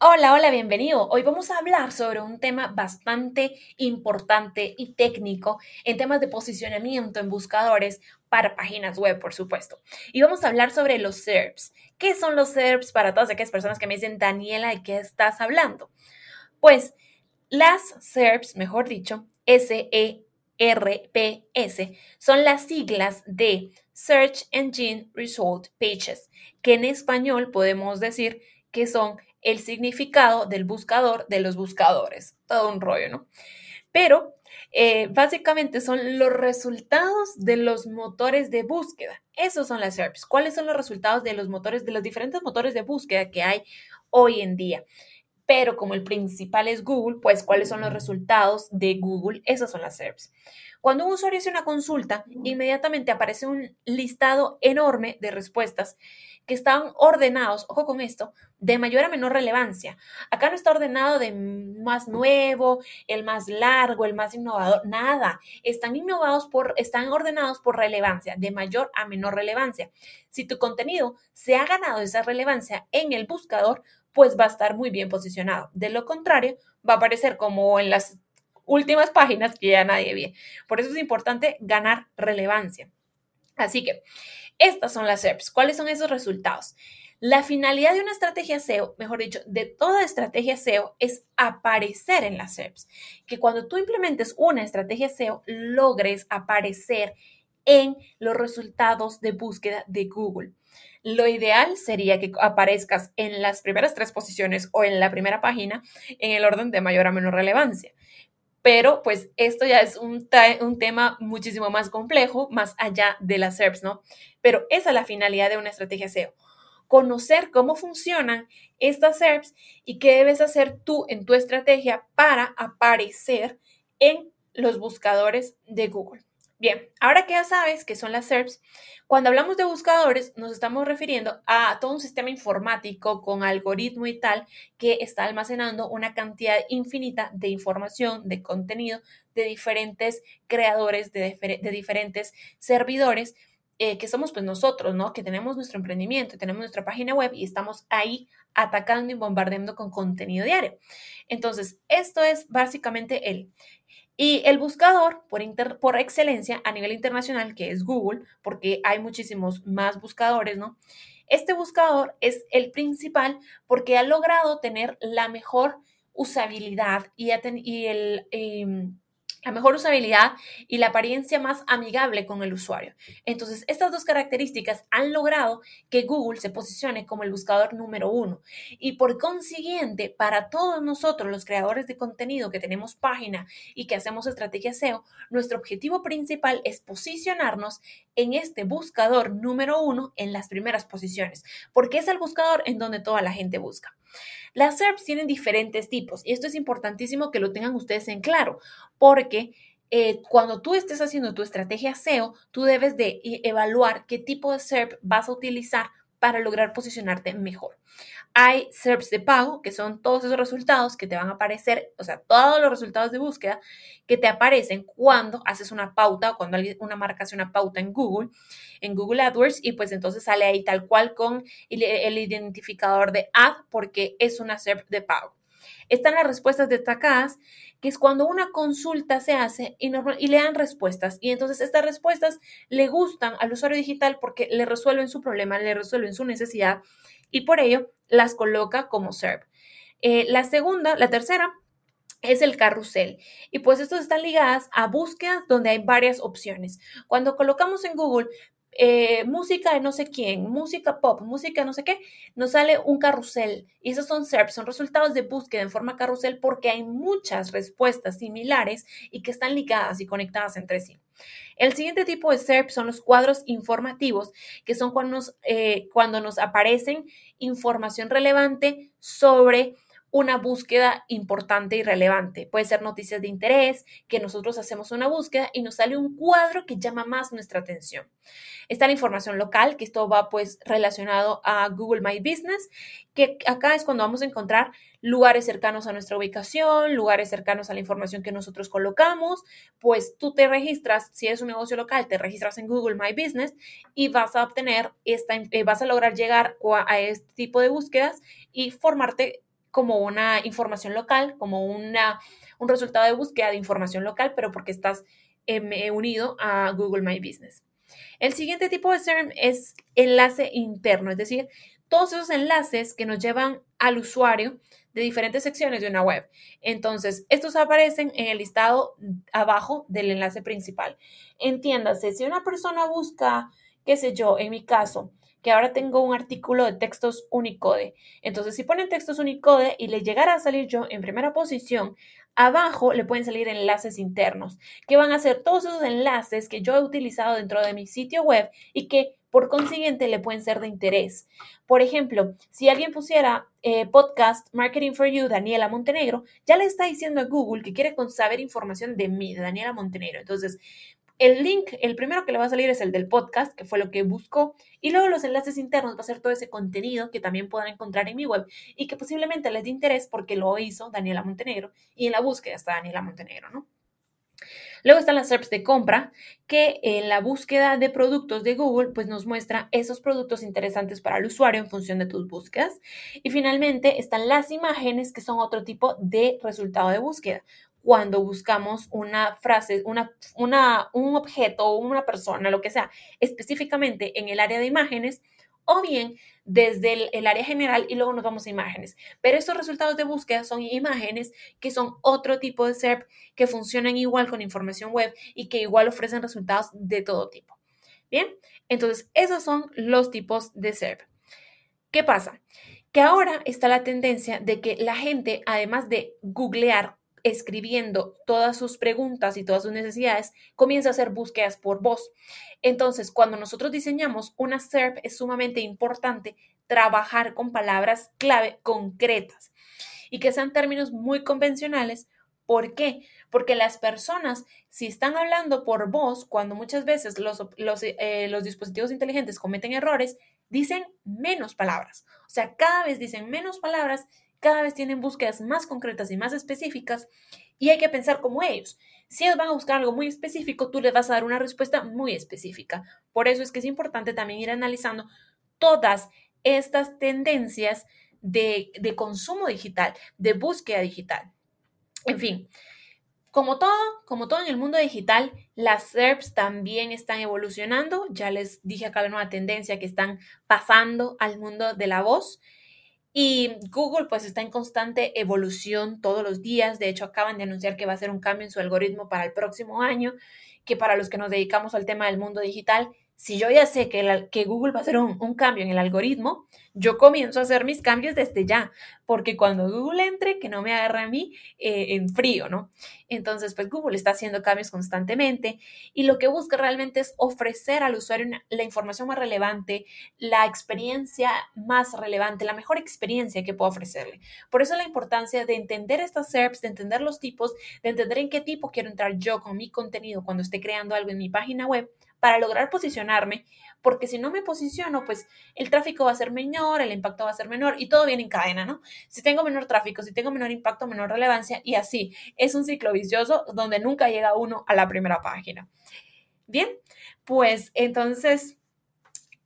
Hola, hola, bienvenido. Hoy vamos a hablar sobre un tema bastante importante y técnico en temas de posicionamiento en buscadores para páginas web, por supuesto. Y vamos a hablar sobre los SERPs. ¿Qué son los SERPs para todas aquellas personas que me dicen, Daniela, ¿de qué estás hablando? Pues las SERPs, mejor dicho, S-E-R-P-S, son las siglas de Search Engine Result Pages, que en español podemos decir que son el significado del buscador de los buscadores. Todo un rollo, ¿no? Pero eh, básicamente son los resultados de los motores de búsqueda. Esos son las SERPs. ¿Cuáles son los resultados de los motores, de los diferentes motores de búsqueda que hay hoy en día? Pero como el principal es Google, pues cuáles son los resultados de Google, esas son las SERPs. Cuando un usuario hace una consulta, inmediatamente aparece un listado enorme de respuestas que están ordenados, ojo con esto, de mayor a menor relevancia. Acá no está ordenado de más nuevo, el más largo, el más innovador, nada. Están innovados por, están ordenados por relevancia, de mayor a menor relevancia. Si tu contenido se ha ganado esa relevancia en el buscador, pues va a estar muy bien posicionado. De lo contrario, va a aparecer como en las últimas páginas que ya nadie ve. Por eso es importante ganar relevancia. Así que estas son las SERPs. ¿Cuáles son esos resultados? La finalidad de una estrategia SEO, mejor dicho, de toda estrategia SEO es aparecer en las SERPs. Que cuando tú implementes una estrategia SEO, logres aparecer en los resultados de búsqueda de Google. Lo ideal sería que aparezcas en las primeras tres posiciones o en la primera página en el orden de mayor a menor relevancia pero pues esto ya es un, un, tema muchísimo más complejo, más allá de las SERPs, ¿no? Pero esa es la finalidad de una estrategia SEO. Conocer cómo funcionan estas SERPs y qué debes hacer tú en tu estrategia para aparecer en los buscadores de Google. Bien, ahora que ya sabes qué son las SERPs, cuando hablamos de buscadores nos estamos refiriendo a todo un sistema informático con algoritmo y tal que está almacenando una cantidad infinita de información, de contenido de diferentes creadores, de, diferentes servidores eh, que somos pues nosotros, ¿no? Que tenemos nuestro emprendimiento, tenemos nuestra página web y estamos ahí atacando y bombardeando con contenido diario. Entonces, esto es básicamente el y el buscador por, por excelencia a nivel internacional, que es Google, porque hay muchísimos más buscadores, ¿no? Este buscador es el principal porque ha logrado tener la mejor usabilidad y, y el, em, la mejor usabilidad y la apariencia más amigable con el usuario. Entonces, estas dos características han logrado que Google se posicione como el buscador número uno. Y por consiguiente, para todos nosotros, los creadores de contenido que tenemos página y que hacemos estrategia SEO, nuestro objetivo principal es posicionarnos en este buscador número uno en las primeras posiciones, porque es el buscador en donde toda la gente busca. Las SERPs tienen diferentes tipos y esto es importantísimo que lo tengan ustedes en claro, porque eh, cuando tú estés haciendo tu estrategia SEO, tú debes de evaluar qué tipo de SERP vas a utilizar para lograr posicionarte mejor. Hay SERPs de pago, que son todos esos resultados que te van a aparecer, o sea, todos los resultados de búsqueda que te aparecen cuando haces una pauta o cuando una marca hace una pauta en Google, en Google AdWords, y pues entonces sale ahí tal cual con el, identificador de ad porque es una SERP de pago. Están las respuestas destacadas, que es cuando una consulta se hace y, y, le dan respuestas. Y entonces estas respuestas le gustan al usuario digital porque le resuelven su problema, le resuelven su necesidad y por ello las coloca como SERP. Eh, la segunda, la tercera es el carrusel. Y pues estos están ligadas a búsquedas donde hay varias opciones. Cuando colocamos en Google eh, música de no sé quién, música pop, música no sé qué, nos sale un carrusel. Y esos son SERPs, son resultados de búsqueda en forma carrusel porque hay muchas respuestas similares y que están ligadas y conectadas entre sí. El siguiente tipo de SERP son los cuadros informativos, que son cuando nos, eh, cuando nos aparecen información relevante sobre una búsqueda importante y relevante. Puede ser noticias de interés, que nosotros hacemos una búsqueda y nos sale un cuadro que llama más nuestra atención. Está la información local, que esto va pues relacionado a Google My Business, que acá es cuando vamos a encontrar lugares cercanos a nuestra ubicación, lugares cercanos a la información que nosotros colocamos, pues tú te registras, si es un negocio local, te registras en Google My Business y vas a obtener esta, eh, vas a lograr llegar a este tipo de búsquedas y formarte como una información local, como una, un resultado de búsqueda de información local, pero porque estás eh, unido a Google My Business. El siguiente tipo de SERM es enlace interno, es decir, todos esos enlaces que nos llevan al usuario de diferentes secciones de una web. Entonces, estos aparecen en el listado abajo del enlace principal. Entiéndase, si una persona busca, qué sé yo, en mi caso, que ahora tengo un artículo de textos Unicode. Entonces, si ponen textos Unicode y le llegara a salir yo en primera posición, abajo le pueden salir enlaces internos, que van a ser todos esos enlaces que yo he utilizado dentro de mi sitio web y que por consiguiente le pueden ser de interés. Por ejemplo, si alguien pusiera eh, podcast Marketing for You Daniela Montenegro, ya le está diciendo a Google que quiere saber información de mí, de Daniela Montenegro. Entonces, el link, el primero que le va a salir es el del podcast, que fue lo que buscó, y luego los enlaces internos va a ser todo ese contenido que también puedan encontrar en mi web y que posiblemente les dé interés porque lo hizo Daniela Montenegro y en la búsqueda está Daniela Montenegro, ¿no? Luego están las SERPs de compra, que en la búsqueda de productos de Google, pues nos muestra esos productos interesantes para el usuario en función de tus búsquedas. Y finalmente están las imágenes, que son otro tipo de resultado de búsqueda cuando buscamos una frase, una, una, un objeto una persona, lo que sea, específicamente en el área de imágenes o bien desde el, área general y luego nos vamos a imágenes. Pero estos resultados de búsqueda son imágenes que son otro tipo de SERP que funcionan igual con información web y que igual ofrecen resultados de todo tipo. Bien, entonces esos son los tipos de SERP. ¿Qué pasa? Que ahora está la tendencia de que la gente, además de googlear escribiendo todas sus preguntas y todas sus necesidades, comienza a hacer búsquedas por voz. Entonces, cuando nosotros diseñamos una SERP, es sumamente importante trabajar con palabras clave concretas y que sean términos muy convencionales. ¿Por qué? Porque las personas, si están hablando por voz, cuando muchas veces los, eh, dispositivos inteligentes cometen errores, dicen menos palabras. O sea, cada vez dicen menos palabras cada vez tienen búsquedas más concretas y más específicas y hay que pensar como ellos. Si ellos van a buscar algo muy específico, tú les vas a dar una respuesta muy específica. Por eso es que es importante también ir analizando todas estas tendencias de, consumo digital, de búsqueda digital. En fin, como todo, como todo en el mundo digital, las SERPs también están evolucionando. Ya les dije acá la nueva tendencia que están pasando al mundo de la voz. Y Google pues está en constante evolución todos los días. De hecho, acaban de anunciar que va a hacer un cambio en su algoritmo para el próximo año, que para los que nos dedicamos al tema del mundo digital, si yo ya sé que, Google va a hacer un, un, cambio en el algoritmo, yo comienzo a hacer mis cambios desde ya, porque cuando Google entre, que no me agarre a mí eh, en frío, ¿no? Entonces, pues Google está haciendo cambios constantemente y lo que busca realmente es ofrecer al usuario la información más relevante, la experiencia más relevante, la mejor experiencia que pueda ofrecerle. Por eso la importancia de entender estas SERPs, de entender los tipos, de entender en qué tipo quiero entrar yo con mi contenido cuando esté creando algo en mi página web para lograr posicionarme, porque si no me posiciono, pues el tráfico va a ser menor, el impacto va a ser menor y todo viene en cadena, ¿no? Si tengo menor tráfico, si tengo menor impacto, menor relevancia y así. Es un ciclo vicioso donde nunca llega uno a la primera página. Bien, pues entonces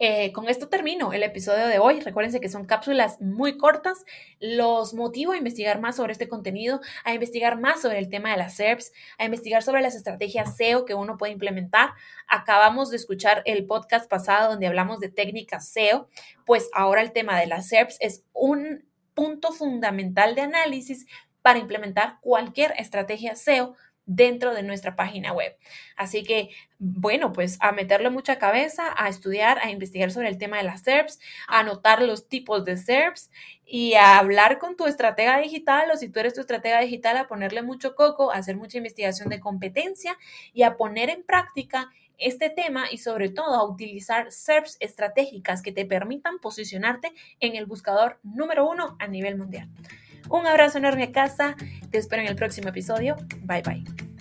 eh, con esto termino el episodio de hoy. Recuérdense que son cápsulas muy cortas. Los motivo a investigar más sobre este contenido, a investigar más sobre el tema de las SERPs, a investigar sobre las estrategias SEO que uno puede implementar. Acabamos de escuchar el podcast pasado donde hablamos de técnicas SEO, pues ahora el tema de las SERPs es un punto fundamental de análisis para implementar cualquier estrategia SEO dentro de nuestra página web. Así que, bueno, pues a meterle mucha cabeza, a estudiar, a investigar sobre el tema de las SERPs, a anotar los tipos de SERPs y a hablar con tu estratega digital o si tú eres tu estratega digital, a ponerle mucho coco, a hacer mucha investigación de competencia y a poner en práctica este tema y sobre todo a utilizar SERPs estratégicas que te permitan posicionarte en el buscador número uno a nivel mundial. Un abrazo enorme a casa. Te espero en el próximo episodio. Bye bye.